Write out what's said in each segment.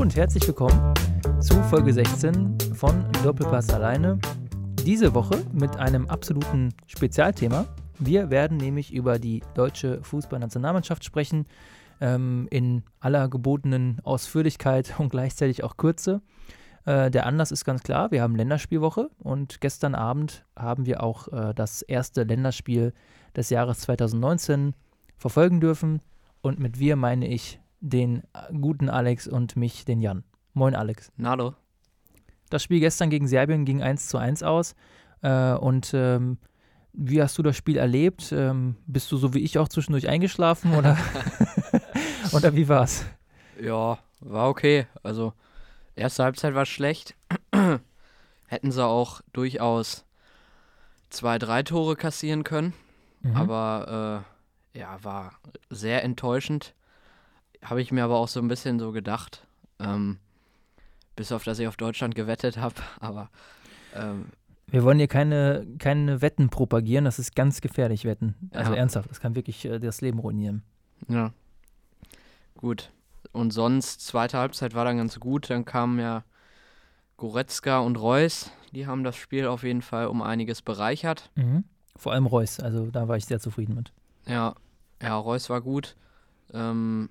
und herzlich willkommen zu Folge 16 von Doppelpass alleine. Diese Woche mit einem absoluten Spezialthema. Wir werden nämlich über die deutsche Fußballnationalmannschaft sprechen, ähm, in aller gebotenen Ausführlichkeit und gleichzeitig auch Kürze. Äh, der Anlass ist ganz klar, wir haben Länderspielwoche und gestern Abend haben wir auch äh, das erste Länderspiel des Jahres 2019 verfolgen dürfen. Und mit wir meine ich den äh, guten Alex und mich, den Jan. Moin Alex. Hallo. Das Spiel gestern gegen Serbien ging 1 zu 1 aus. Äh, und ähm, wie hast du das Spiel erlebt? Ähm, bist du so wie ich auch zwischendurch eingeschlafen oder, oder wie war's? Ja, war okay. Also, erste Halbzeit war schlecht. Hätten sie auch durchaus zwei, drei Tore kassieren können. Mhm. Aber äh, ja, war sehr enttäuschend. Habe ich mir aber auch so ein bisschen so gedacht. Ähm, bis auf, dass ich auf Deutschland gewettet habe. Aber ähm, wir wollen hier keine, keine Wetten propagieren, das ist ganz gefährlich, Wetten. Also ja. ernsthaft, das kann wirklich äh, das Leben ruinieren. Ja. Gut. Und sonst, zweite Halbzeit war dann ganz gut. Dann kamen ja Goretzka und Reus. Die haben das Spiel auf jeden Fall um einiges bereichert. Mhm. Vor allem Reus, also da war ich sehr zufrieden mit. Ja, ja, Reus war gut. Ähm,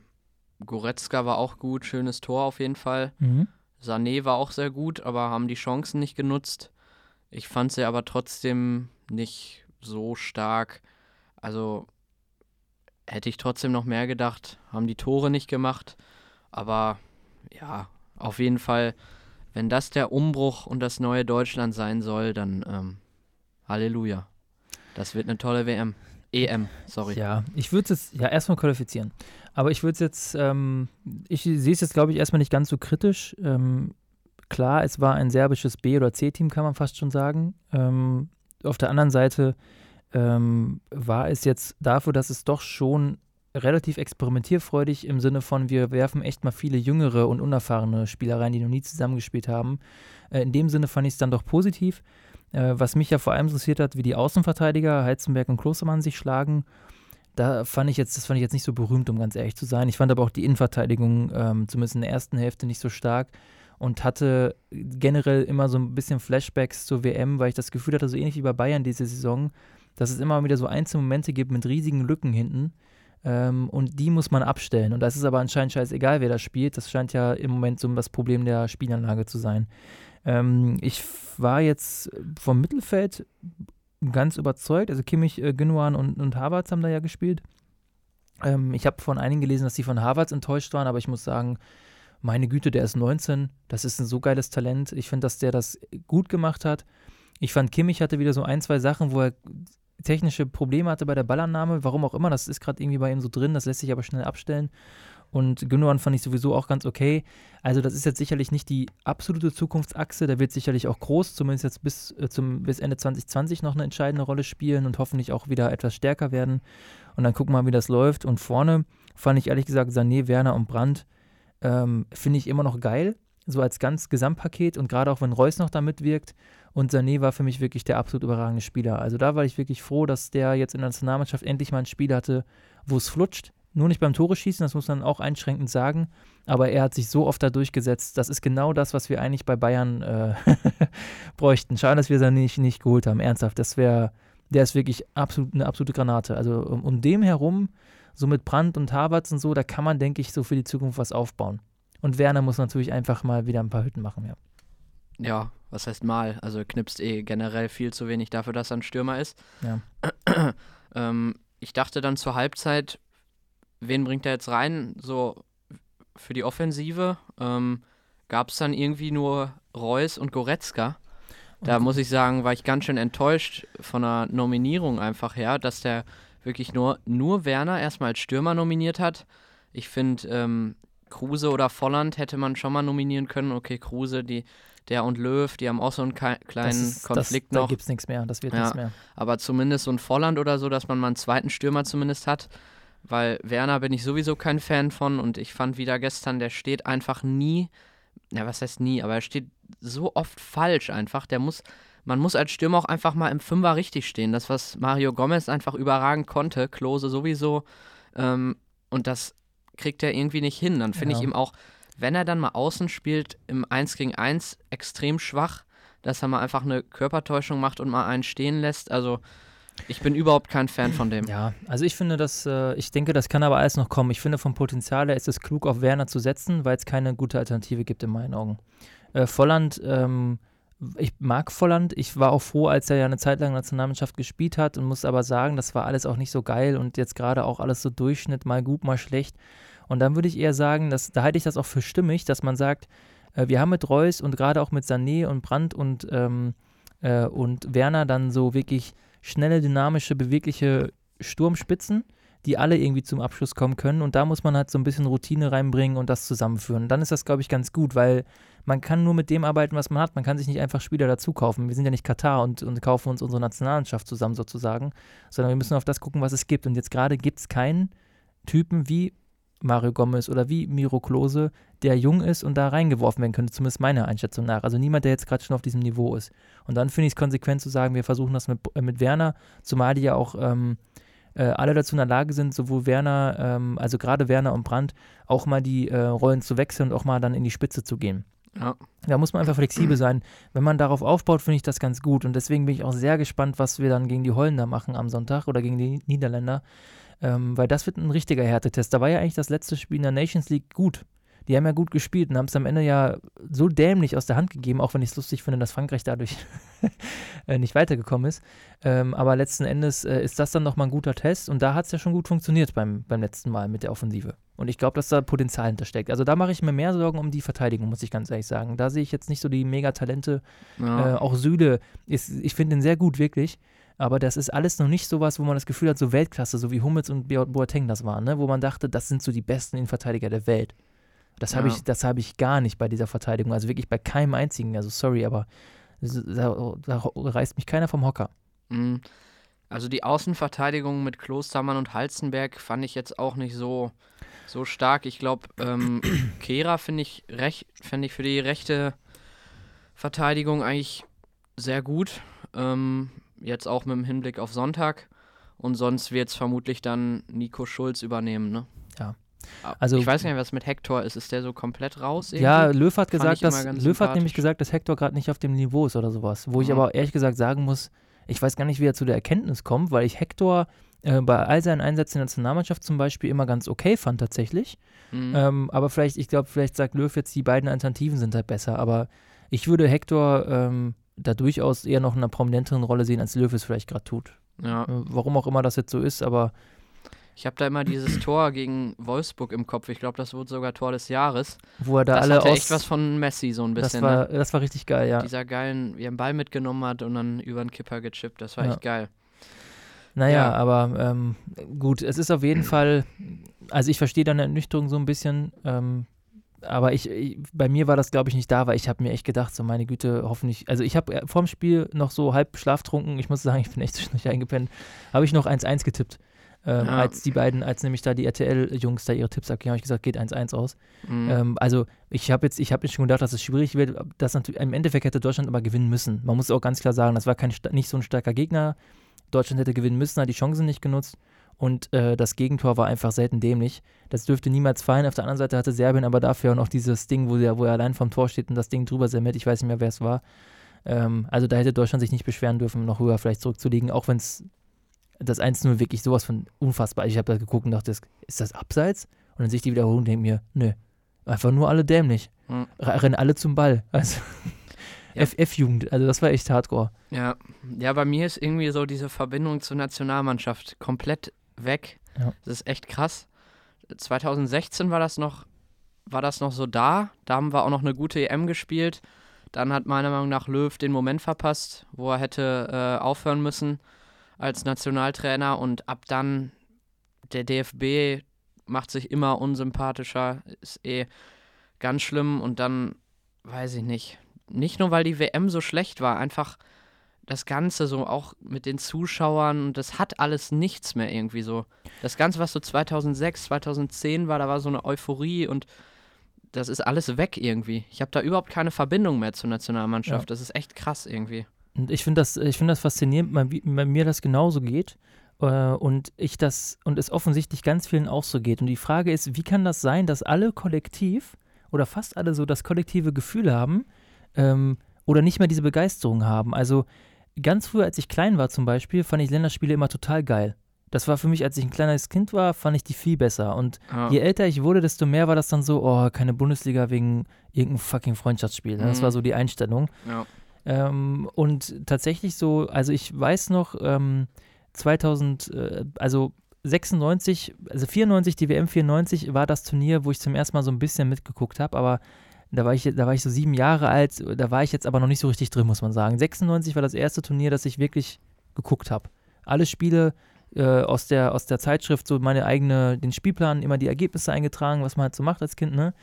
Goretzka war auch gut, schönes Tor auf jeden Fall. Mhm. Sané war auch sehr gut, aber haben die Chancen nicht genutzt. Ich fand sie aber trotzdem nicht so stark. Also hätte ich trotzdem noch mehr gedacht, haben die Tore nicht gemacht. Aber ja, auf jeden Fall, wenn das der Umbruch und das neue Deutschland sein soll, dann ähm, Halleluja. Das wird eine tolle WM. EM, sorry. Ja, ich würde es jetzt ja erstmal qualifizieren. Aber ich würde es jetzt, ähm, ich sehe es jetzt, glaube ich, erstmal nicht ganz so kritisch. Ähm, klar, es war ein serbisches B- oder C-Team, kann man fast schon sagen. Ähm, auf der anderen Seite ähm, war es jetzt dafür, dass es doch schon relativ experimentierfreudig im Sinne von, wir werfen echt mal viele jüngere und unerfahrene Spieler rein, die noch nie zusammengespielt haben. Äh, in dem Sinne fand ich es dann doch positiv. Äh, was mich ja vor allem interessiert hat, wie die Außenverteidiger Heizenberg und Klostermann sich schlagen. Da fand ich jetzt, das fand ich jetzt nicht so berühmt, um ganz ehrlich zu sein. Ich fand aber auch die Innenverteidigung, ähm, zumindest in der ersten Hälfte, nicht so stark und hatte generell immer so ein bisschen Flashbacks zur WM, weil ich das Gefühl hatte, so ähnlich wie bei Bayern diese Saison, dass es immer wieder so einzelne Momente gibt mit riesigen Lücken hinten. Ähm, und die muss man abstellen. Und das ist aber anscheinend scheißegal, wer das spielt. Das scheint ja im Moment so das Problem der Spielanlage zu sein. Ähm, ich war jetzt vom Mittelfeld ganz überzeugt. Also Kimmich, äh, Gündogan und, und Havertz haben da ja gespielt. Ähm, ich habe von einigen gelesen, dass sie von Havertz enttäuscht waren, aber ich muss sagen, meine Güte, der ist 19, das ist ein so geiles Talent. Ich finde, dass der das gut gemacht hat. Ich fand, Kimmich hatte wieder so ein, zwei Sachen, wo er technische Probleme hatte bei der Ballannahme, warum auch immer, das ist gerade irgendwie bei ihm so drin, das lässt sich aber schnell abstellen. Und Gündogan fand ich sowieso auch ganz okay. Also das ist jetzt sicherlich nicht die absolute Zukunftsachse, da wird sicherlich auch groß, zumindest jetzt bis, äh, zum, bis Ende 2020 noch eine entscheidende Rolle spielen und hoffentlich auch wieder etwas stärker werden. Und dann gucken wir mal, wie das läuft. Und vorne fand ich ehrlich gesagt Sané, Werner und Brandt ähm, finde ich immer noch geil, so als ganz Gesamtpaket und gerade auch wenn Reus noch da mitwirkt. Und Sané war für mich wirklich der absolut überragende Spieler. Also da war ich wirklich froh, dass der jetzt in der Nationalmannschaft endlich mal ein Spiel hatte, wo es flutscht. Nur nicht beim Tore schießen, das muss man auch einschränkend sagen. Aber er hat sich so oft da durchgesetzt. Das ist genau das, was wir eigentlich bei Bayern äh, bräuchten. Schade, dass wir es nicht, nicht geholt haben. Ernsthaft, das wäre, der ist wirklich absolut, eine absolute Granate. Also um, um dem herum so mit Brandt und Havertz und so, da kann man, denke ich, so für die Zukunft was aufbauen. Und Werner muss natürlich einfach mal wieder ein paar Hütten machen, ja. Ja, was heißt mal? Also knipst eh generell viel zu wenig dafür, dass er ein Stürmer ist. Ja. ähm, ich dachte dann zur Halbzeit, wen bringt er jetzt rein? So für die Offensive ähm, gab es dann irgendwie nur Reus und Goretzka. Da und muss ich sagen, war ich ganz schön enttäuscht von der Nominierung einfach her, dass der wirklich nur, nur Werner erstmal als Stürmer nominiert hat. Ich finde, ähm, Kruse oder Volland hätte man schon mal nominieren können. Okay, Kruse, die, der und Löw, die haben auch so einen kleinen ist, Konflikt das, noch. Da gibt es nichts mehr, das wird ja, nichts mehr. Aber zumindest so ein Volland oder so, dass man mal einen zweiten Stürmer zumindest hat. Weil Werner bin ich sowieso kein Fan von und ich fand wieder gestern, der steht einfach nie, ja, was heißt nie, aber er steht so oft falsch einfach. Der muss, man muss als Stürmer auch einfach mal im Fünfer richtig stehen. Das, was Mario Gomez einfach überragend konnte, Klose sowieso. Ähm, und das kriegt er irgendwie nicht hin. Dann finde ja. ich ihm auch, wenn er dann mal außen spielt, im 1 gegen 1 extrem schwach, dass er mal einfach eine Körpertäuschung macht und mal einen stehen lässt. Also ich bin überhaupt kein Fan von dem. Ja, also ich finde, dass, äh, ich denke, das kann aber alles noch kommen. Ich finde, vom Potenzial her ist es klug, auf Werner zu setzen, weil es keine gute Alternative gibt in meinen Augen. Äh, Volland, ähm, ich mag Volland. Ich war auch froh, als er ja eine Zeit lang Nationalmannschaft gespielt hat und muss aber sagen, das war alles auch nicht so geil und jetzt gerade auch alles so Durchschnitt, mal gut, mal schlecht. Und dann würde ich eher sagen, dass, da halte ich das auch für stimmig, dass man sagt, äh, wir haben mit Reus und gerade auch mit Sané und Brandt und, ähm, äh, und Werner dann so wirklich schnelle, dynamische, bewegliche Sturmspitzen, die alle irgendwie zum Abschluss kommen können. Und da muss man halt so ein bisschen Routine reinbringen und das zusammenführen. Dann ist das, glaube ich, ganz gut, weil man kann nur mit dem arbeiten, was man hat. Man kann sich nicht einfach Spieler dazu kaufen. Wir sind ja nicht Katar und, und kaufen uns unsere Nationalmannschaft zusammen sozusagen, sondern wir müssen auf das gucken, was es gibt. Und jetzt gerade gibt es keinen Typen wie Mario Gomez oder wie Miro Klose, der jung ist und da reingeworfen werden könnte, zumindest meiner Einschätzung nach. Also niemand, der jetzt gerade schon auf diesem Niveau ist. Und dann finde ich es konsequent zu sagen, wir versuchen das mit, äh, mit Werner, zumal die ja auch ähm, äh, alle dazu in der Lage sind, sowohl Werner, ähm, also gerade Werner und Brandt, auch mal die äh, Rollen zu wechseln und auch mal dann in die Spitze zu gehen. Ja. Da muss man einfach flexibel sein. Wenn man darauf aufbaut, finde ich das ganz gut. Und deswegen bin ich auch sehr gespannt, was wir dann gegen die Holländer machen am Sonntag oder gegen die Niederländer. Ähm, weil das wird ein richtiger Härtetest. Da war ja eigentlich das letzte Spiel in der Nations League gut. Die haben ja gut gespielt und haben es am Ende ja so dämlich aus der Hand gegeben, auch wenn ich es lustig finde, dass Frankreich dadurch äh, nicht weitergekommen ist. Ähm, aber letzten Endes äh, ist das dann nochmal ein guter Test und da hat es ja schon gut funktioniert beim, beim letzten Mal mit der Offensive. Und ich glaube, dass da Potenzial hintersteckt. Also da mache ich mir mehr Sorgen um die Verteidigung, muss ich ganz ehrlich sagen. Da sehe ich jetzt nicht so die Megatalente. Ja. Äh, auch Süle, ist, ich finde ihn sehr gut, wirklich. Aber das ist alles noch nicht so was, wo man das Gefühl hat, so Weltklasse, so wie Hummels und Boateng das waren, ne? wo man dachte, das sind so die besten Innenverteidiger der Welt. Das habe ja. ich, hab ich gar nicht bei dieser Verteidigung, also wirklich bei keinem einzigen. Also sorry, aber da, da reißt mich keiner vom Hocker. Mhm. Also die Außenverteidigung mit Klostermann und Halzenberg fand ich jetzt auch nicht so, so stark. Ich glaube, ähm, Kehra finde ich, find ich für die rechte Verteidigung eigentlich sehr gut. Ähm, jetzt auch mit dem Hinblick auf Sonntag. Und sonst wird es vermutlich dann Nico Schulz übernehmen, ne? Ja. Ah, also, ich weiß nicht, was mit Hector ist. Ist der so komplett raus? Irgendwie? Ja, Löw hat gesagt, dass Löw hat nämlich gesagt, dass Hector gerade nicht auf dem Niveau ist oder sowas. Wo mhm. ich aber ehrlich gesagt sagen muss, ich weiß gar nicht, wie er zu der Erkenntnis kommt, weil ich Hector äh, bei all seinen Einsätzen in der Nationalmannschaft zum Beispiel immer ganz okay fand tatsächlich. Mhm. Ähm, aber vielleicht, ich glaube, vielleicht sagt Löw jetzt, die beiden Alternativen sind halt besser. Aber ich würde Hector ähm, da durchaus eher noch in einer prominenteren Rolle sehen, als Löw es vielleicht gerade tut. Ja. Äh, warum auch immer das jetzt so ist, aber. Ich habe da immer dieses Tor gegen Wolfsburg im Kopf. Ich glaube, das wurde sogar Tor des Jahres. Wo er da das alle hatte aus, echt was von Messi so ein bisschen. Das war, ne? das war richtig geil, ja. Dieser geilen, wie er einen Ball mitgenommen hat und dann über den Kipper gechippt. Das war ja. echt geil. Naja, ja. aber ähm, gut, es ist auf jeden Fall, also ich verstehe deine Ernüchterung so ein bisschen. Ähm, aber ich, ich, bei mir war das, glaube ich, nicht da, weil ich habe mir echt gedacht, so meine Güte, hoffentlich, also ich habe äh, vorm Spiel noch so halb schlaftrunken, ich muss sagen, ich bin echt zwischendurch eingepennt, habe ich noch 1-1 getippt. Ähm, ja. Als die beiden, als nämlich da die RTL-Jungs da ihre Tipps abgeben, habe ich gesagt, geht 1-1 aus. Mhm. Ähm, also ich habe jetzt, ich habe schon gedacht, dass es schwierig wird. Das natürlich, Im Endeffekt hätte Deutschland aber gewinnen müssen. Man muss auch ganz klar sagen, das war kein, nicht so ein starker Gegner. Deutschland hätte gewinnen müssen, hat die Chancen nicht genutzt. Und äh, das Gegentor war einfach selten dämlich. Das dürfte niemals fallen. Auf der anderen Seite hatte Serbien aber dafür auch noch dieses Ding, wo er, wo er allein vom Tor steht und das Ding drüber sendet. Ich weiß nicht mehr, wer es war. Ähm, also da hätte Deutschland sich nicht beschweren dürfen, noch höher vielleicht zurückzulegen, auch wenn es das 1-0 wirklich sowas von unfassbar. Ich habe da geguckt und dachte, ist das abseits? Und dann sehe ich die Wiederholung und denke mir, nö, einfach nur alle dämlich. Mhm. Rennen alle zum Ball. Also ja. FF-Jugend, also das war echt hardcore. Ja. ja, bei mir ist irgendwie so diese Verbindung zur Nationalmannschaft komplett weg. Ja. Das ist echt krass. 2016 war das noch, war das noch so da. Da haben wir auch noch eine gute EM gespielt. Dann hat meiner Meinung nach Löw den Moment verpasst, wo er hätte äh, aufhören müssen als Nationaltrainer. Und ab dann der DFB macht sich immer unsympathischer, ist eh ganz schlimm. Und dann weiß ich nicht. Nicht nur, weil die WM so schlecht war, einfach das Ganze so auch mit den Zuschauern, das hat alles nichts mehr irgendwie so. Das Ganze, was so 2006, 2010 war, da war so eine Euphorie und das ist alles weg irgendwie. Ich habe da überhaupt keine Verbindung mehr zur Nationalmannschaft. Ja. Das ist echt krass irgendwie. Und ich finde das, find das faszinierend, bei, bei mir das genauso geht. Äh, und ich das, und es offensichtlich ganz vielen auch so geht. Und die Frage ist, wie kann das sein, dass alle kollektiv oder fast alle so das kollektive Gefühl haben ähm, oder nicht mehr diese Begeisterung haben. Also ganz früher, als ich klein war zum Beispiel, fand ich Länderspiele immer total geil. Das war für mich, als ich ein kleines Kind war, fand ich die viel besser. Und ja. je älter ich wurde, desto mehr war das dann so, oh, keine Bundesliga wegen irgendeinem fucking Freundschaftsspiel. Mhm. Das war so die Einstellung. Ja. Ähm, und tatsächlich so, also ich weiß noch, ähm, 2000, äh, also 96, also 94, die WM 94 war das Turnier, wo ich zum ersten Mal so ein bisschen mitgeguckt habe, aber da war, ich, da war ich so sieben Jahre alt, da war ich jetzt aber noch nicht so richtig drin, muss man sagen. 96 war das erste Turnier, das ich wirklich geguckt habe. Alle Spiele äh, aus, der, aus der Zeitschrift, so meine eigene, den Spielplan, immer die Ergebnisse eingetragen, was man halt so macht als Kind, ne?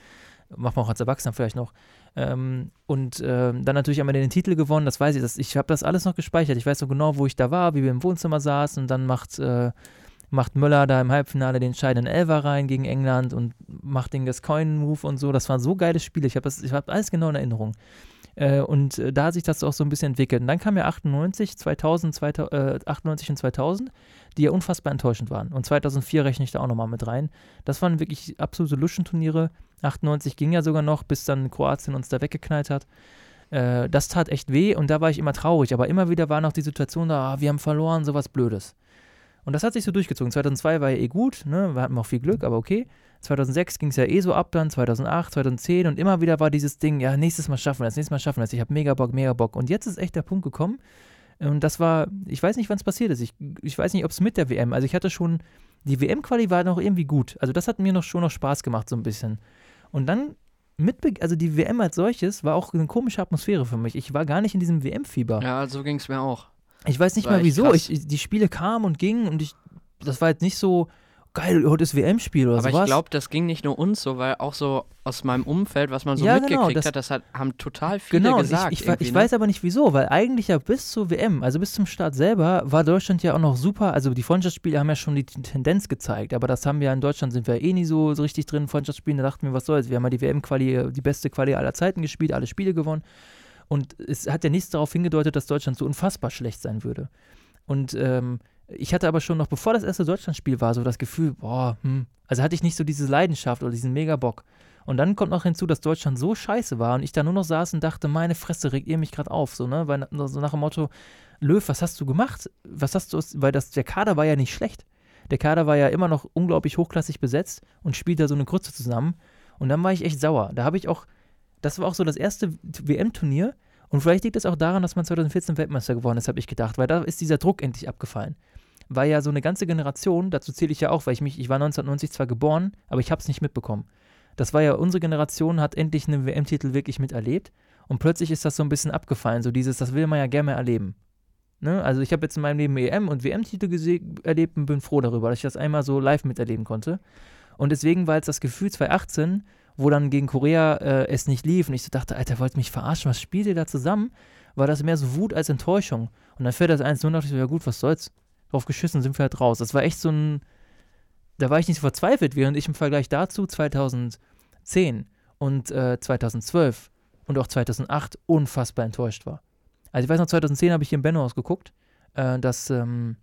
Macht man auch als Erwachsener vielleicht noch. Ähm, und äh, dann natürlich einmal den Titel gewonnen, das weiß ich. Das, ich habe das alles noch gespeichert. Ich weiß so genau, wo ich da war, wie wir im Wohnzimmer saßen und dann macht. Äh, macht Müller da im Halbfinale den entscheidenden Elfer rein gegen England und macht den Gascoigne-Move und so. Das waren so geile Spiele. Ich habe hab alles genau in Erinnerung. Äh, und äh, da hat sich das auch so ein bisschen entwickelt. Und dann kam ja 98, 2000, 2000 äh, 98 und 2000, die ja unfassbar enttäuschend waren. Und 2004 rechne ich da auch nochmal mit rein. Das waren wirklich absolute Luschenturniere. 98 ging ja sogar noch, bis dann Kroatien uns da weggeknallt hat. Äh, das tat echt weh und da war ich immer traurig. Aber immer wieder war noch die Situation da, ah, wir haben verloren, sowas Blödes. Und das hat sich so durchgezogen. 2002 war ja eh gut, ne? wir hatten auch viel Glück, aber okay. 2006 ging es ja eh so ab dann, 2008, 2010 und immer wieder war dieses Ding, ja, nächstes Mal schaffen wir das, nächstes Mal schaffen wir das. Ich habe mega Bock, mega Bock. Und jetzt ist echt der Punkt gekommen. Und das war, ich weiß nicht, wann es passiert ist. Ich, ich weiß nicht, ob es mit der WM, also ich hatte schon, die WM-Quali war noch irgendwie gut. Also das hat mir noch schon noch Spaß gemacht, so ein bisschen. Und dann mit, also die WM als solches war auch eine komische Atmosphäre für mich. Ich war gar nicht in diesem WM-Fieber. Ja, so ging es mir auch. Ich weiß nicht mal wieso. Ich, die Spiele kamen und gingen und ich, das war jetzt nicht so, geil, heute ist WM-Spiel oder Aber sowas. ich glaube, das ging nicht nur uns so, weil auch so aus meinem Umfeld, was man so ja, genau, mitgekriegt genau, das, hat, das hat, haben total viele genau, gesagt. Ich, ich, ich ne? weiß aber nicht wieso, weil eigentlich ja bis zur WM, also bis zum Start selber, war Deutschland ja auch noch super. Also die Freundschaftsspiele haben ja schon die Tendenz gezeigt, aber das haben wir in Deutschland, sind wir eh nie so, so richtig drin, Freundschaftsspielen. Da dachten wir, was soll's. Wir haben ja die WM-Quali, die beste Quali aller Zeiten gespielt, alle Spiele gewonnen. Und es hat ja nichts darauf hingedeutet, dass Deutschland so unfassbar schlecht sein würde. Und ähm, ich hatte aber schon noch, bevor das erste Deutschlandspiel war, so das Gefühl, boah, hm. Also hatte ich nicht so diese Leidenschaft oder diesen Megabock. Und dann kommt noch hinzu, dass Deutschland so scheiße war und ich da nur noch saß und dachte, meine Fresse, regt ihr mich gerade auf, so, ne? Weil so nach dem Motto, Löw, was hast du gemacht? Was hast du, weil das, der Kader war ja nicht schlecht. Der Kader war ja immer noch unglaublich hochklassig besetzt und spielt da so eine Grütze zusammen. Und dann war ich echt sauer. Da habe ich auch, das war auch so das erste WM-Turnier, und vielleicht liegt es auch daran, dass man 2014 Weltmeister geworden ist, habe ich gedacht, weil da ist dieser Druck endlich abgefallen. Weil ja so eine ganze Generation, dazu zähle ich ja auch, weil ich mich, ich war 1990 zwar geboren, aber ich habe es nicht mitbekommen. Das war ja, unsere Generation hat endlich einen WM-Titel wirklich miterlebt und plötzlich ist das so ein bisschen abgefallen, so dieses, das will man ja gerne erleben. Ne? Also ich habe jetzt in meinem Leben EM- und WM-Titel erlebt und bin froh darüber, dass ich das einmal so live miterleben konnte. Und deswegen war jetzt das Gefühl 2018, wo dann gegen Korea äh, es nicht lief und ich so dachte, Alter, wollt mich verarschen, was spielt ihr da zusammen? War das mehr so Wut als Enttäuschung. Und dann fährt das 1 0 und dachte ich so, ja gut, was soll's? Drauf geschissen sind wir halt raus. Das war echt so ein, da war ich nicht so verzweifelt, während ich im Vergleich dazu 2010 und äh, 2012 und auch 2008 unfassbar enttäuscht war. Also ich weiß noch, 2010 habe ich hier in Benno ausgeguckt, äh, das ähm,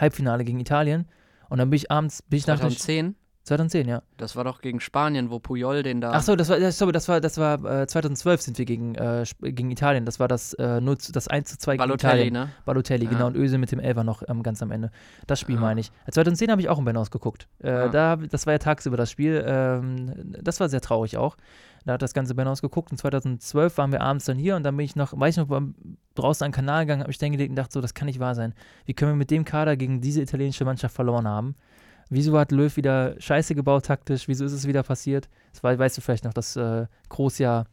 Halbfinale gegen Italien. Und dann bin ich abends, bin ich 2010? nach 2010, ja. Das war doch gegen Spanien, wo Puyol den da. Ach so, das war, das, sorry, das war, das war äh, 2012 sind wir gegen, äh, gegen Italien. Das war das, äh, 0, das 1 zu 2 Balotelli, gegen Italien. ne? Balotelli, ja. genau. Und Öse mit dem Elfer noch ähm, ganz am Ende. Das Spiel ja. meine ich. 2010 habe ich auch in Benno ausgeguckt. Äh, ja. da, das war ja tagsüber das Spiel. Ähm, das war sehr traurig auch. Da hat das ganze Benno ausgeguckt. Und 2012 waren wir abends dann hier und dann bin ich noch, weiß ich noch, draußen an den Kanal gegangen, habe mich dann gelegt und dachte so, das kann nicht wahr sein. Wie können wir mit dem Kader gegen diese italienische Mannschaft verloren haben? Wieso hat Löw wieder Scheiße gebaut taktisch? Wieso ist es wieder passiert? Das war, weißt du vielleicht noch, dass äh, Groß ja,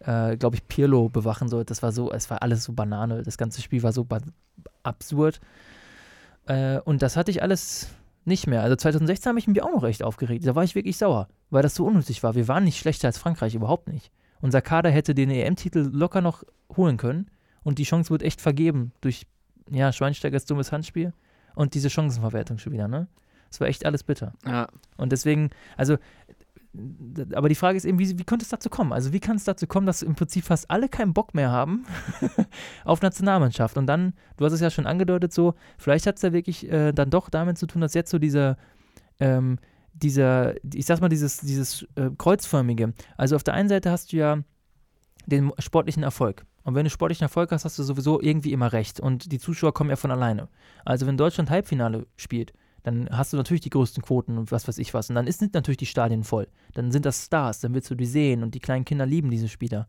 äh, glaube ich, Pirlo bewachen sollte. Das war so, es war alles so Banane. Das ganze Spiel war so absurd. Äh, und das hatte ich alles nicht mehr. Also 2016 habe ich mich auch noch echt aufgeregt. Da war ich wirklich sauer, weil das so unnötig war. Wir waren nicht schlechter als Frankreich, überhaupt nicht. Unser Kader hätte den EM-Titel locker noch holen können und die Chance wird echt vergeben durch, ja, Schweinsteigers dummes Handspiel und diese Chancenverwertung schon wieder, ne? Es war echt alles bitter. Ja. Und deswegen, also, aber die Frage ist eben, wie, wie konnte es dazu kommen? Also, wie kann es dazu kommen, dass im Prinzip fast alle keinen Bock mehr haben auf Nationalmannschaft? Und dann, du hast es ja schon angedeutet, so, vielleicht hat es ja wirklich äh, dann doch damit zu tun, dass jetzt so diese, ähm, dieser, ich sag mal, dieses, dieses äh, kreuzförmige. Also auf der einen Seite hast du ja den sportlichen Erfolg. Und wenn du sportlichen Erfolg hast, hast du sowieso irgendwie immer recht. Und die Zuschauer kommen ja von alleine. Also wenn Deutschland Halbfinale spielt, dann hast du natürlich die größten Quoten und was weiß ich was. Und dann sind natürlich die Stadien voll. Dann sind das Stars, dann willst du die sehen und die kleinen Kinder lieben diese Spieler.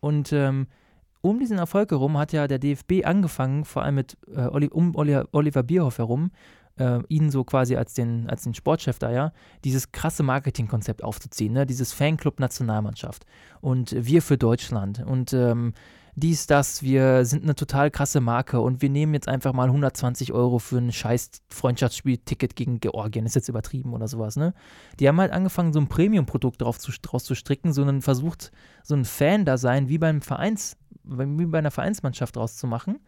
Und ähm, um diesen Erfolg herum hat ja der DFB angefangen, vor allem mit äh, um Oliver Bierhoff herum, äh, ihn so quasi als den, als den Sportchef da, ja, dieses krasse Marketingkonzept aufzuziehen, ne? dieses Fanclub-Nationalmannschaft und wir für Deutschland und ähm, dies, das, wir sind eine total krasse Marke und wir nehmen jetzt einfach mal 120 Euro für ein scheiß Freundschaftsspiel-Ticket gegen Georgien, ist jetzt übertrieben oder sowas, ne? Die haben halt angefangen, so ein Premium-Produkt drauf zu, draus zu stricken, sondern versucht, so ein Fan-Dasein wie beim Vereins, wie bei einer Vereinsmannschaft draus zu machen.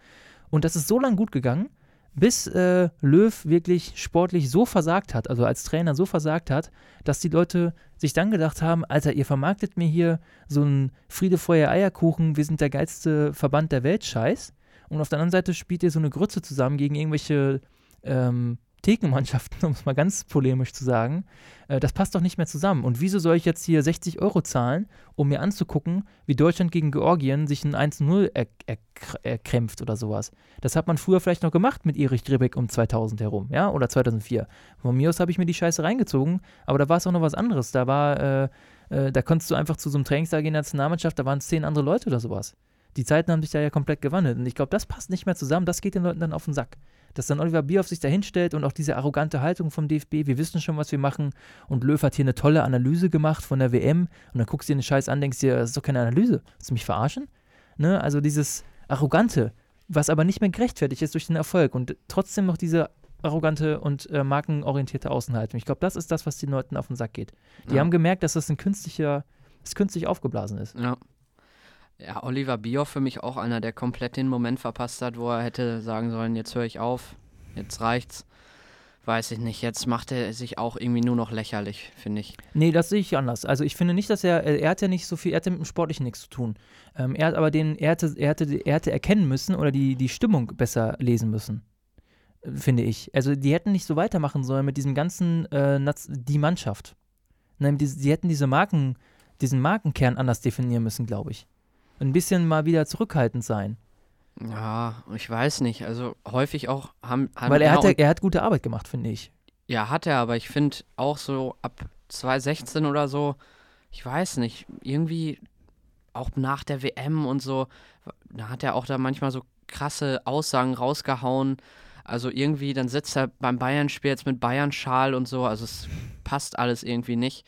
Und das ist so lang gut gegangen, bis äh, Löw wirklich sportlich so versagt hat, also als Trainer so versagt hat, dass die Leute sich dann gedacht haben, Alter, ihr vermarktet mir hier so einen Friede, Feuer, Eierkuchen, wir sind der geilste Verband der Welt, Scheiß. Und auf der anderen Seite spielt ihr so eine Grütze zusammen gegen irgendwelche ähm, Thekenmannschaften, um es mal ganz polemisch zu sagen, äh, das passt doch nicht mehr zusammen. Und wieso soll ich jetzt hier 60 Euro zahlen, um mir anzugucken, wie Deutschland gegen Georgien sich ein 1-0 er erkrämpft oder sowas? Das hat man früher vielleicht noch gemacht mit Erich Dribbeck um 2000 herum, ja, oder 2004. Von mir aus habe ich mir die Scheiße reingezogen, aber da war es auch noch was anderes. Da war, äh, äh, da konntest du einfach zu so einem Trainingstag in der Nationalmannschaft, da waren zehn andere Leute oder sowas. Die Zeiten haben sich da ja komplett gewandelt. Und ich glaube, das passt nicht mehr zusammen. Das geht den Leuten dann auf den Sack dass dann Oliver Bierhoff sich da hinstellt und auch diese arrogante Haltung vom DFB, wir wissen schon, was wir machen und Löw hat hier eine tolle Analyse gemacht von der WM und dann guckst du dir den Scheiß an, denkst dir, das ist doch keine Analyse, willst du mich verarschen? Ne? Also dieses Arrogante, was aber nicht mehr gerechtfertigt ist durch den Erfolg und trotzdem noch diese arrogante und äh, markenorientierte Außenhaltung. Ich glaube, das ist das, was den Leuten auf den Sack geht. Die ja. haben gemerkt, dass das ein künstlicher, das künstlich aufgeblasen ist. Ja. Ja, Oliver Bierhoff für mich auch einer, der komplett den Moment verpasst hat, wo er hätte sagen sollen, jetzt höre ich auf, jetzt reicht's. Weiß ich nicht, jetzt macht er sich auch irgendwie nur noch lächerlich, finde ich. Nee, das sehe ich anders. Also ich finde nicht, dass er, er hat ja nicht so viel, er hatte mit dem Sportlichen nichts zu tun. Ähm, er hat aber den, er hätte, er, hätte, er hätte erkennen müssen oder die, die Stimmung besser lesen müssen finde ich. Also die hätten nicht so weitermachen sollen mit diesem ganzen, äh, die Mannschaft. Nein, die, die hätten diese Marken, diesen Markenkern anders definieren müssen, glaube ich ein bisschen mal wieder zurückhaltend sein. Ja, ich weiß nicht. Also häufig auch haben. haben Weil er hat, er hat gute Arbeit gemacht, finde ich. Ja, hat er, aber ich finde auch so ab 2016 oder so, ich weiß nicht, irgendwie auch nach der WM und so, da hat er auch da manchmal so krasse Aussagen rausgehauen. Also irgendwie, dann sitzt er beim Bayern-Spiel jetzt mit Bayern-Schal und so, also es passt alles irgendwie nicht.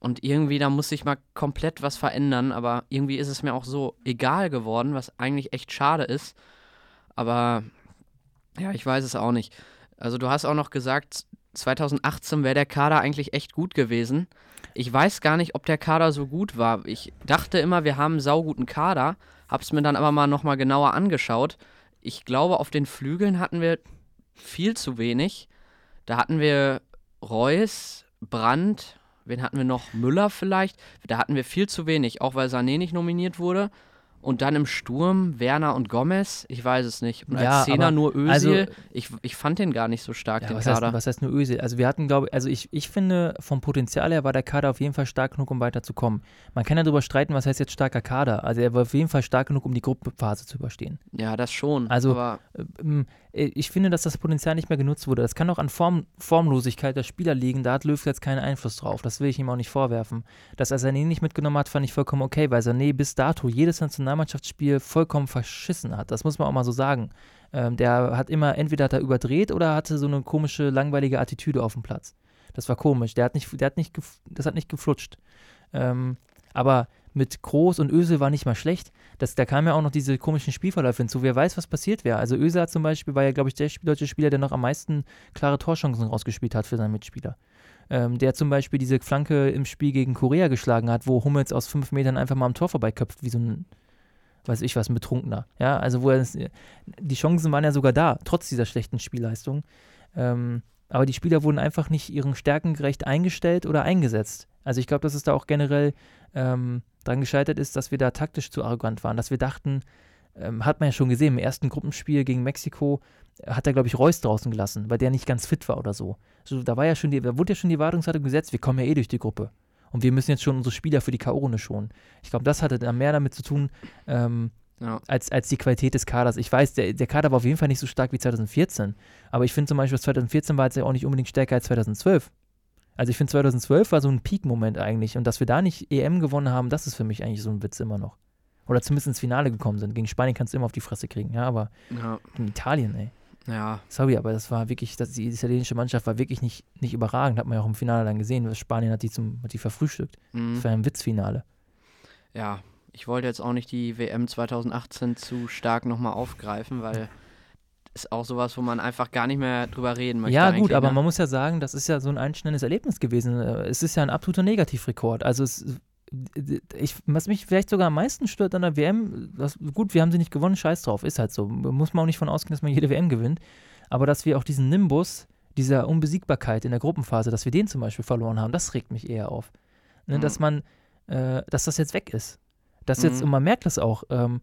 Und irgendwie, da muss sich mal komplett was verändern, aber irgendwie ist es mir auch so egal geworden, was eigentlich echt schade ist. Aber ja, ich weiß es auch nicht. Also du hast auch noch gesagt, 2018 wäre der Kader eigentlich echt gut gewesen. Ich weiß gar nicht, ob der Kader so gut war. Ich dachte immer, wir haben einen sauguten Kader, hab's mir dann aber mal nochmal genauer angeschaut. Ich glaube, auf den Flügeln hatten wir viel zu wenig. Da hatten wir Reus, Brandt, Wen hatten wir noch? Müller vielleicht? Da hatten wir viel zu wenig, auch weil Sané nicht nominiert wurde. Und dann im Sturm Werner und Gomez, ich weiß es nicht. Und als Zehner nur Özil, also, ich, ich fand den gar nicht so stark, ja, den was Kader. Heißt, was heißt nur Özil? Also wir hatten, glaube ich, also ich, ich finde, vom Potenzial her war der Kader auf jeden Fall stark genug, um weiterzukommen. Man kann ja darüber streiten, was heißt jetzt starker Kader. Also er war auf jeden Fall stark genug, um die Gruppenphase zu überstehen. Ja, das schon. Also ähm, äh, ich finde, dass das Potenzial nicht mehr genutzt wurde. Das kann auch an Form, Formlosigkeit der Spieler liegen. Da hat Löw jetzt keinen Einfluss drauf. Das will ich ihm auch nicht vorwerfen. Dass er Sané nicht mitgenommen hat, fand ich vollkommen okay, weil Sané bis dato jedes Nationalmannschaftsspiel vollkommen verschissen hat. Das muss man auch mal so sagen. Ähm, der hat immer, entweder hat er überdreht oder hatte so eine komische, langweilige Attitüde auf dem Platz. Das war komisch. Der hat nicht, der hat nicht, das hat nicht geflutscht. Ähm, aber mit Groß und Ösel war nicht mal schlecht. Das, da kamen ja auch noch diese komischen Spielverläufe hinzu. Wer weiß, was passiert wäre. Also Ösel zum Beispiel war ja, glaube ich, der deutsche Spieler, der noch am meisten klare Torchancen rausgespielt hat für seinen Mitspieler. Ähm, der zum Beispiel diese Flanke im Spiel gegen Korea geschlagen hat, wo Hummels aus fünf Metern einfach mal am Tor vorbeiköpft, wie so ein, weiß ich was, ein Betrunkener. Ja, also wo er, die Chancen waren ja sogar da, trotz dieser schlechten Spielleistung. Ähm, aber die Spieler wurden einfach nicht ihren Stärken gerecht eingestellt oder eingesetzt. Also ich glaube, dass es da auch generell ähm, daran gescheitert ist, dass wir da taktisch zu arrogant waren, dass wir dachten, ähm, hat man ja schon gesehen, im ersten Gruppenspiel gegen Mexiko hat er, glaube ich, Reus draußen gelassen, weil der nicht ganz fit war oder so. Also, da war ja schon die, da wurde ja schon die Wartungshaltung gesetzt, wir kommen ja eh durch die Gruppe. Und wir müssen jetzt schon unsere Spieler für die K.O.-Runde schonen. Ich glaube, das hatte dann mehr damit zu tun, ähm, ja. als, als die Qualität des Kaders. Ich weiß, der, der Kader war auf jeden Fall nicht so stark wie 2014. Aber ich finde zum Beispiel, 2014 war jetzt ja auch nicht unbedingt stärker als 2012. Also ich finde 2012 war so ein Peak-Moment eigentlich. Und dass wir da nicht EM gewonnen haben, das ist für mich eigentlich so ein Witz immer noch. Oder zumindest ins Finale gekommen sind. Gegen Spanien kannst du immer auf die Fresse kriegen, ja, aber ja. gegen Italien, ey. Ja. Sorry, aber das war wirklich, das, die italienische Mannschaft war wirklich nicht, nicht überragend. Hat man ja auch im Finale dann gesehen. Spanien hat die, zum, hat die verfrühstückt. Mhm. Das war ein Witzfinale. Ja, ich wollte jetzt auch nicht die WM 2018 zu stark nochmal aufgreifen, weil ist auch sowas, wo man einfach gar nicht mehr drüber reden möchte. Ja, gut, aber ne? man muss ja sagen, das ist ja so ein einschneidendes Erlebnis gewesen. Es ist ja ein absoluter Negativrekord. Also es, ich, was mich vielleicht sogar am meisten stört an der WM, das, gut, wir haben sie nicht gewonnen, scheiß drauf, ist halt so. Muss man auch nicht von ausgehen, dass man jede WM gewinnt. Aber dass wir auch diesen Nimbus dieser Unbesiegbarkeit in der Gruppenphase, dass wir den zum Beispiel verloren haben, das regt mich eher auf. Ne, mhm. Dass man, äh, dass das jetzt weg ist. Dass jetzt, mhm. und man merkt das auch, ähm,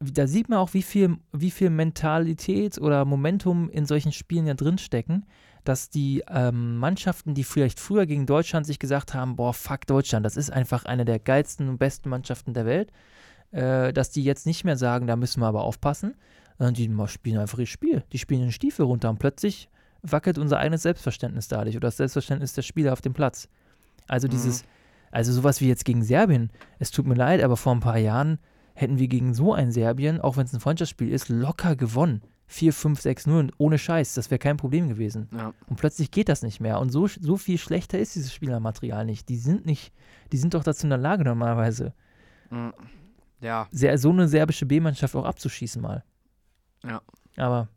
da sieht man auch, wie viel, wie viel Mentalität oder Momentum in solchen Spielen ja drinstecken, dass die ähm, Mannschaften, die vielleicht früher gegen Deutschland sich gesagt haben, boah, fuck Deutschland, das ist einfach eine der geilsten und besten Mannschaften der Welt, äh, dass die jetzt nicht mehr sagen, da müssen wir aber aufpassen, sondern die spielen einfach ihr Spiel. Die spielen den Stiefel runter und plötzlich wackelt unser eigenes Selbstverständnis dadurch oder das Selbstverständnis der Spieler auf dem Platz. Also mhm. dieses, also sowas wie jetzt gegen Serbien, es tut mir leid, aber vor ein paar Jahren hätten wir gegen so ein Serbien, auch wenn es ein Freundschaftsspiel ist, locker gewonnen. 4, 5, 6, 0 ohne Scheiß, das wäre kein Problem gewesen. Ja. Und plötzlich geht das nicht mehr. Und so, so viel schlechter ist dieses Spielermaterial nicht. Die sind nicht, die sind doch dazu in der Lage normalerweise. Mhm. Ja. Sehr, so eine serbische B-Mannschaft auch abzuschießen mal. Ja. Aber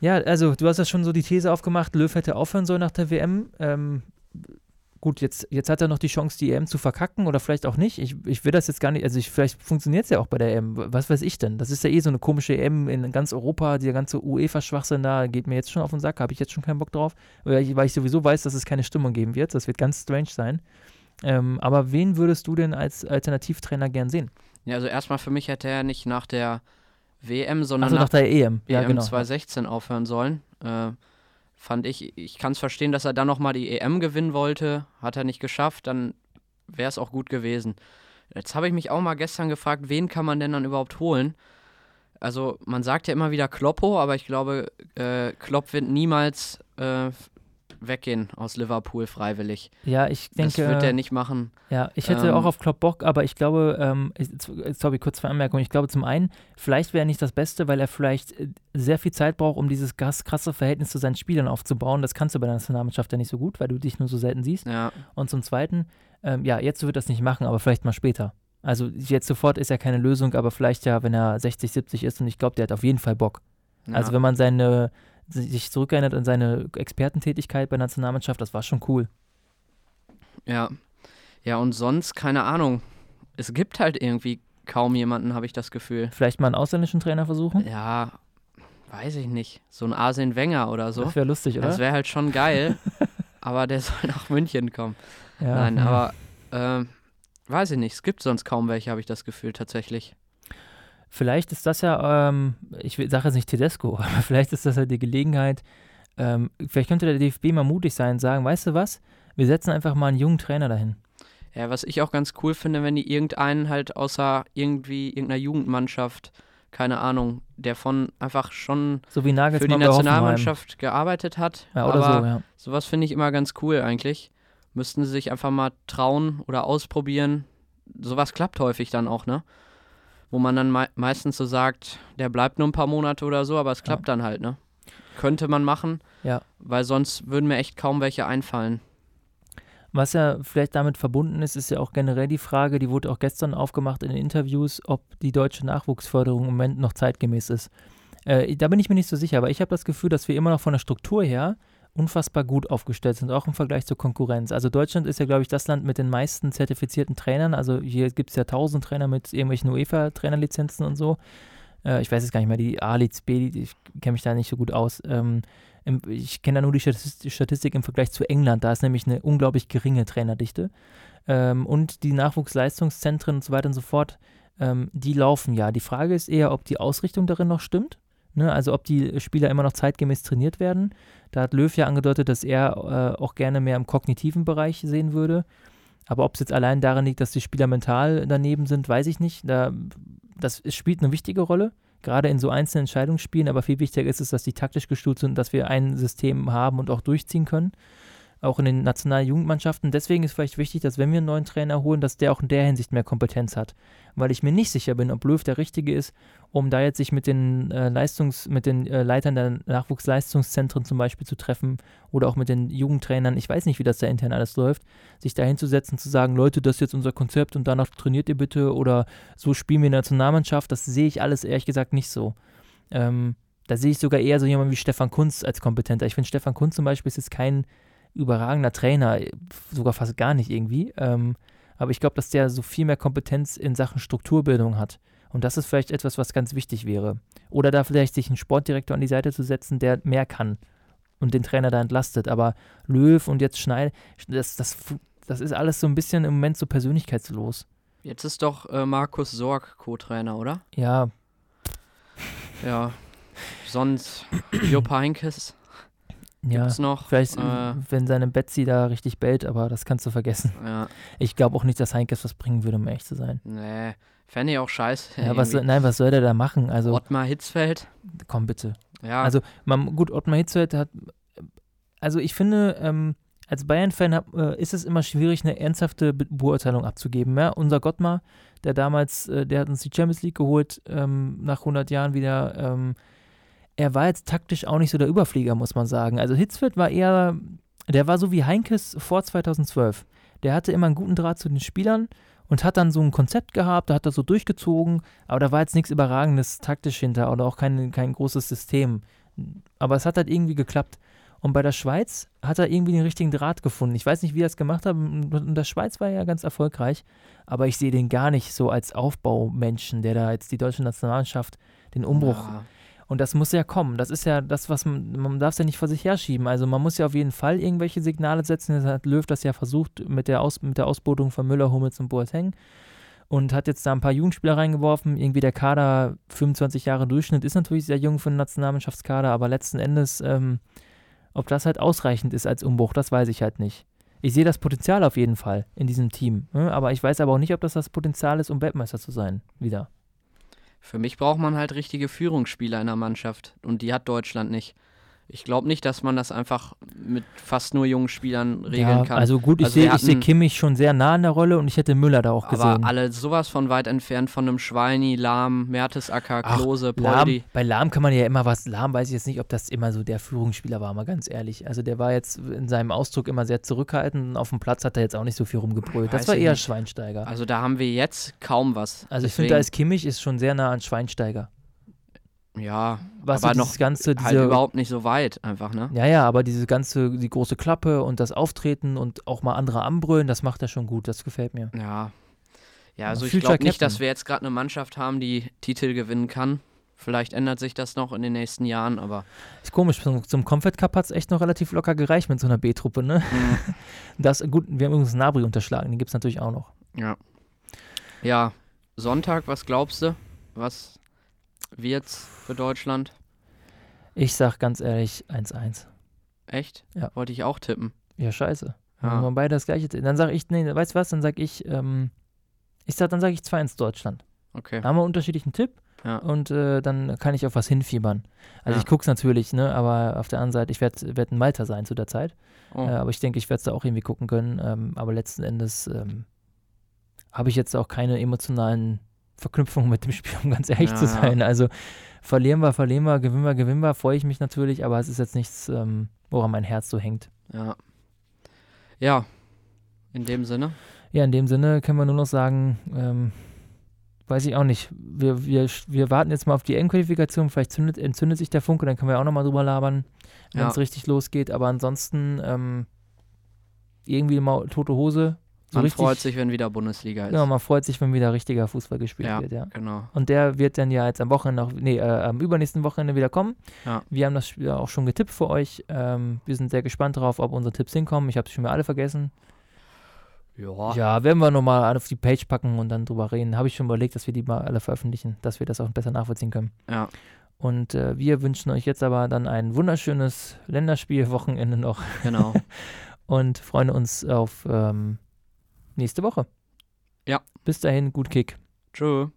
ja, also du hast ja schon so die These aufgemacht, Löw hätte aufhören sollen nach der WM. Ähm, gut, jetzt, jetzt hat er noch die Chance, die EM zu verkacken oder vielleicht auch nicht. Ich, ich will das jetzt gar nicht, also ich, vielleicht funktioniert es ja auch bei der EM. Was weiß ich denn? Das ist ja eh so eine komische EM in ganz Europa, der ganze UEFA-Schwachsinn da geht mir jetzt schon auf den Sack, habe ich jetzt schon keinen Bock drauf, weil ich, weil ich, sowieso weiß, dass es keine Stimmung geben wird. Das wird ganz strange sein. Ähm, aber wen würdest du denn als Alternativtrainer gern sehen? Ja, also erstmal für mich hätte er nicht nach der WM, sondern also nach, nach, der EM, ja, EM genau. 2016 aufhören sollen. Äh, fand ich, ich kann es verstehen, dass er dann nochmal die EM gewinnen wollte. Hat er nicht geschafft, dann wäre es auch gut gewesen. Jetzt habe ich mich auch mal gestern gefragt, wen kann man denn dann überhaupt holen? Also man sagt ja immer wieder Kloppo, aber ich glaube, äh, Klopp wird niemals äh, weggehen aus Liverpool freiwillig. Ja, ich denke. Das wird er nicht machen. Ja, ich hätte ähm, auch auf Klopp Bock, aber ich glaube, ähm, sorry, kurz zur Anmerkung. Ich glaube zum einen, vielleicht wäre er nicht das Beste, weil er vielleicht äh, sehr viel Zeit braucht, um dieses krasse Verhältnis zu seinen Spielern aufzubauen. Das kannst du bei der Nationalmannschaft ja nicht so gut, weil du dich nur so selten siehst. Ja. Und zum zweiten, ähm, ja, jetzt wird er das nicht machen, aber vielleicht mal später. Also jetzt sofort ist ja keine Lösung, aber vielleicht ja, wenn er 60, 70 ist und ich glaube, der hat auf jeden Fall Bock. Ja. Also wenn man seine sich zurückerinnert an seine Expertentätigkeit bei der Nationalmannschaft, das war schon cool. Ja. Ja, und sonst, keine Ahnung. Es gibt halt irgendwie kaum jemanden, habe ich das Gefühl. Vielleicht mal einen ausländischen Trainer versuchen? Ja, weiß ich nicht. So ein Arsene Wenger oder so. Das wäre lustig, oder? Das wäre halt schon geil. aber der soll nach München kommen. Ja, Nein, ja. aber äh, weiß ich nicht. Es gibt sonst kaum welche, habe ich das Gefühl tatsächlich. Vielleicht ist das ja, ähm, ich sage jetzt nicht Tedesco, aber vielleicht ist das ja die Gelegenheit, ähm, vielleicht könnte der DFB mal mutig sein und sagen, weißt du was, wir setzen einfach mal einen jungen Trainer dahin. Ja, was ich auch ganz cool finde, wenn die irgendeinen halt außer irgendwie irgendeiner Jugendmannschaft, keine Ahnung, der von einfach schon so wie für die Nationalmannschaft gearbeitet hat. Ja, oder aber so, ja. Sowas finde ich immer ganz cool eigentlich. Müssten sie sich einfach mal trauen oder ausprobieren. Sowas klappt häufig dann auch, ne? Wo man dann me meistens so sagt, der bleibt nur ein paar Monate oder so, aber es klappt ja. dann halt, ne? Könnte man machen, ja. weil sonst würden mir echt kaum welche einfallen. Was ja vielleicht damit verbunden ist, ist ja auch generell die Frage, die wurde auch gestern aufgemacht in den Interviews, ob die deutsche Nachwuchsförderung im Moment noch zeitgemäß ist. Äh, da bin ich mir nicht so sicher, aber ich habe das Gefühl, dass wir immer noch von der Struktur her unfassbar gut aufgestellt sind, auch im Vergleich zur Konkurrenz. Also Deutschland ist ja, glaube ich, das Land mit den meisten zertifizierten Trainern. Also hier gibt es ja tausend Trainer mit irgendwelchen UEFA-Trainerlizenzen und so. Äh, ich weiß jetzt gar nicht mehr, die A-Liz, B, ich kenne mich da nicht so gut aus. Ähm, ich kenne da nur die Statistik im Vergleich zu England. Da ist nämlich eine unglaublich geringe Trainerdichte. Ähm, und die Nachwuchsleistungszentren und so weiter und so fort ähm, die laufen ja. Die Frage ist eher, ob die Ausrichtung darin noch stimmt. Ne? Also ob die Spieler immer noch zeitgemäß trainiert werden. Da hat Löw ja angedeutet, dass er äh, auch gerne mehr im kognitiven Bereich sehen würde. Aber ob es jetzt allein daran liegt, dass die Spieler mental daneben sind, weiß ich nicht. Da, das spielt eine wichtige Rolle, gerade in so einzelnen Entscheidungsspielen. Aber viel wichtiger ist es, dass die taktisch gestuft sind, dass wir ein System haben und auch durchziehen können auch in den nationalen Jugendmannschaften. Deswegen ist vielleicht wichtig, dass wenn wir einen neuen Trainer holen, dass der auch in der Hinsicht mehr Kompetenz hat. Weil ich mir nicht sicher bin, ob Löw der Richtige ist, um da jetzt sich mit den äh, Leistungs-, mit den äh, Leitern der Nachwuchsleistungszentren zum Beispiel zu treffen oder auch mit den Jugendtrainern. Ich weiß nicht, wie das da intern alles läuft. Sich da hinzusetzen, zu sagen, Leute, das ist jetzt unser Konzept und danach trainiert ihr bitte oder so spielen wir in der Nationalmannschaft. Das sehe ich alles ehrlich gesagt nicht so. Ähm, da sehe ich sogar eher so jemanden wie Stefan Kunz als kompetenter. Ich finde, Stefan Kunz zum Beispiel ist jetzt kein überragender Trainer, sogar fast gar nicht irgendwie. Ähm, aber ich glaube, dass der so viel mehr Kompetenz in Sachen Strukturbildung hat. Und das ist vielleicht etwas, was ganz wichtig wäre. Oder da vielleicht sich einen Sportdirektor an die Seite zu setzen, der mehr kann und den Trainer da entlastet. Aber Löw und jetzt Schneider, das, das, das ist alles so ein bisschen im Moment so persönlichkeitslos. Jetzt ist doch äh, Markus Sorg Co-Trainer, oder? Ja. Ja. Sonst Jupp Heinkes ja, gibt's noch. Vielleicht, äh, wenn seine Betsy da richtig bellt, aber das kannst du vergessen. Ja. Ich glaube auch nicht, dass Heinkes was bringen würde, um ehrlich zu sein. Nee, fände ich auch scheiße. Ja, was, nein, was soll der da machen? Also, Ottmar Hitzfeld? Komm bitte. Ja. Also, man, gut, Ottmar Hitzfeld hat, also ich finde, ähm, als Bayern-Fan äh, ist es immer schwierig, eine ernsthafte Be Beurteilung abzugeben. Ja? Unser Gottmar, der damals, äh, der hat uns die Champions League geholt, ähm, nach 100 Jahren wieder, ähm, er war jetzt taktisch auch nicht so der Überflieger, muss man sagen. Also Hitzfeld war eher, der war so wie Heinkes vor 2012. Der hatte immer einen guten Draht zu den Spielern und hat dann so ein Konzept gehabt, da hat er so durchgezogen, aber da war jetzt nichts Überragendes taktisch hinter oder auch kein, kein großes System. Aber es hat halt irgendwie geklappt. Und bei der Schweiz hat er irgendwie den richtigen Draht gefunden. Ich weiß nicht, wie er es gemacht hat. Und der Schweiz war ja ganz erfolgreich. Aber ich sehe den gar nicht so als Aufbaumenschen, der da jetzt die deutsche Nationalmannschaft den Umbruch ja. Und das muss ja kommen. Das ist ja das, was man, man darf es ja nicht vor sich herschieben. Also man muss ja auf jeden Fall irgendwelche Signale setzen. Das hat Löw das ja versucht mit der, Aus, mit der Ausbotung von Müller, Hummels und Boateng. Und hat jetzt da ein paar Jugendspieler reingeworfen. Irgendwie der Kader, 25 Jahre Durchschnitt, ist natürlich sehr jung für einen Nationalmannschaftskader, aber letzten Endes, ähm, ob das halt ausreichend ist als Umbruch, das weiß ich halt nicht. Ich sehe das Potenzial auf jeden Fall in diesem Team. Ne? Aber ich weiß aber auch nicht, ob das das Potenzial ist, um Weltmeister zu sein. Wieder. Für mich braucht man halt richtige Führungsspieler in der Mannschaft und die hat Deutschland nicht. Ich glaube nicht, dass man das einfach mit fast nur jungen Spielern regeln ja, kann. Also gut, ich also sehe seh Kimmich schon sehr nah in der Rolle und ich hätte Müller da auch gesehen. Aber alle sowas von weit entfernt von einem Schweini, Lahm, Mertesacker, Klose, Poldi. Lahm, bei Lahm kann man ja immer was, Lahm weiß ich jetzt nicht, ob das immer so der Führungsspieler war, mal ganz ehrlich. Also der war jetzt in seinem Ausdruck immer sehr zurückhaltend und auf dem Platz hat er jetzt auch nicht so viel rumgebrüllt. Das war eher nicht. Schweinsteiger. Also da haben wir jetzt kaum was. Also Deswegen. ich finde, da ist Kimmich ist schon sehr nah an Schweinsteiger. Ja, was aber noch ganze halt diese, halt überhaupt nicht so weit einfach, ne? Ja, ja, aber diese ganze, die große Klappe und das Auftreten und auch mal andere anbrüllen, das macht er schon gut, das gefällt mir. Ja. Ja, also ich glaube nicht, dass wir jetzt gerade eine Mannschaft haben, die Titel gewinnen kann. Vielleicht ändert sich das noch in den nächsten Jahren, aber. Ist komisch, zum, zum Comfort Cup hat es echt noch relativ locker gereicht mit so einer B-Truppe, ne? Mhm. Das, gut, wir haben übrigens Nabri unterschlagen, den gibt es natürlich auch noch. Ja. Ja, Sonntag, was glaubst du? Was wird's für Deutschland? Ich sag ganz ehrlich 1-1. Echt? Ja. Wollte ich auch tippen. Ja, scheiße. Ja. Haben wir beide das gleiche. Dann sag ich, nee, weißt du was? Dann sag ich, ähm, ich sag, dann sag ich 2-1 Deutschland. Okay. Da haben wir unterschiedlichen Tipp. Ja. Und äh, dann kann ich auf was hinfiebern. Also ja. ich gucke es natürlich, ne, aber auf der anderen Seite, ich werde werd ein Malta sein zu der Zeit. Oh. Äh, aber ich denke, ich werde es da auch irgendwie gucken können. Ähm, aber letzten Endes ähm, habe ich jetzt auch keine emotionalen Verknüpfung mit dem Spiel, um ganz ehrlich ja. zu sein. Also verlieren wir, verlieren wir, gewinnen wir, gewinnen wir, freue ich mich natürlich, aber es ist jetzt nichts, ähm, woran mein Herz so hängt. Ja. Ja, in dem Sinne. Ja, in dem Sinne können wir nur noch sagen, ähm, weiß ich auch nicht. Wir, wir, wir warten jetzt mal auf die Endqualifikation, vielleicht zündet, entzündet sich der Funke, dann können wir auch nochmal drüber labern, wenn es ja. richtig losgeht. Aber ansonsten ähm, irgendwie mal tote Hose, so man richtig, freut sich, wenn wieder Bundesliga ist. Genau, man freut sich, wenn wieder richtiger Fußball gespielt ja, wird, ja. genau. Und der wird dann ja jetzt am Wochenende, noch, nee, äh, am übernächsten Wochenende wieder kommen. Ja. Wir haben das Spiel auch schon getippt für euch. Ähm, wir sind sehr gespannt darauf, ob unsere Tipps hinkommen. Ich habe sie schon mal alle vergessen. Ja. Ja, werden wir nochmal auf die Page packen und dann drüber reden. Habe ich schon überlegt, dass wir die mal alle veröffentlichen, dass wir das auch besser nachvollziehen können. Ja. Und äh, wir wünschen euch jetzt aber dann ein wunderschönes Länderspielwochenende noch. Genau. und freuen uns auf ähm, nächste Woche. Ja. Bis dahin, gut Kick. Tschö.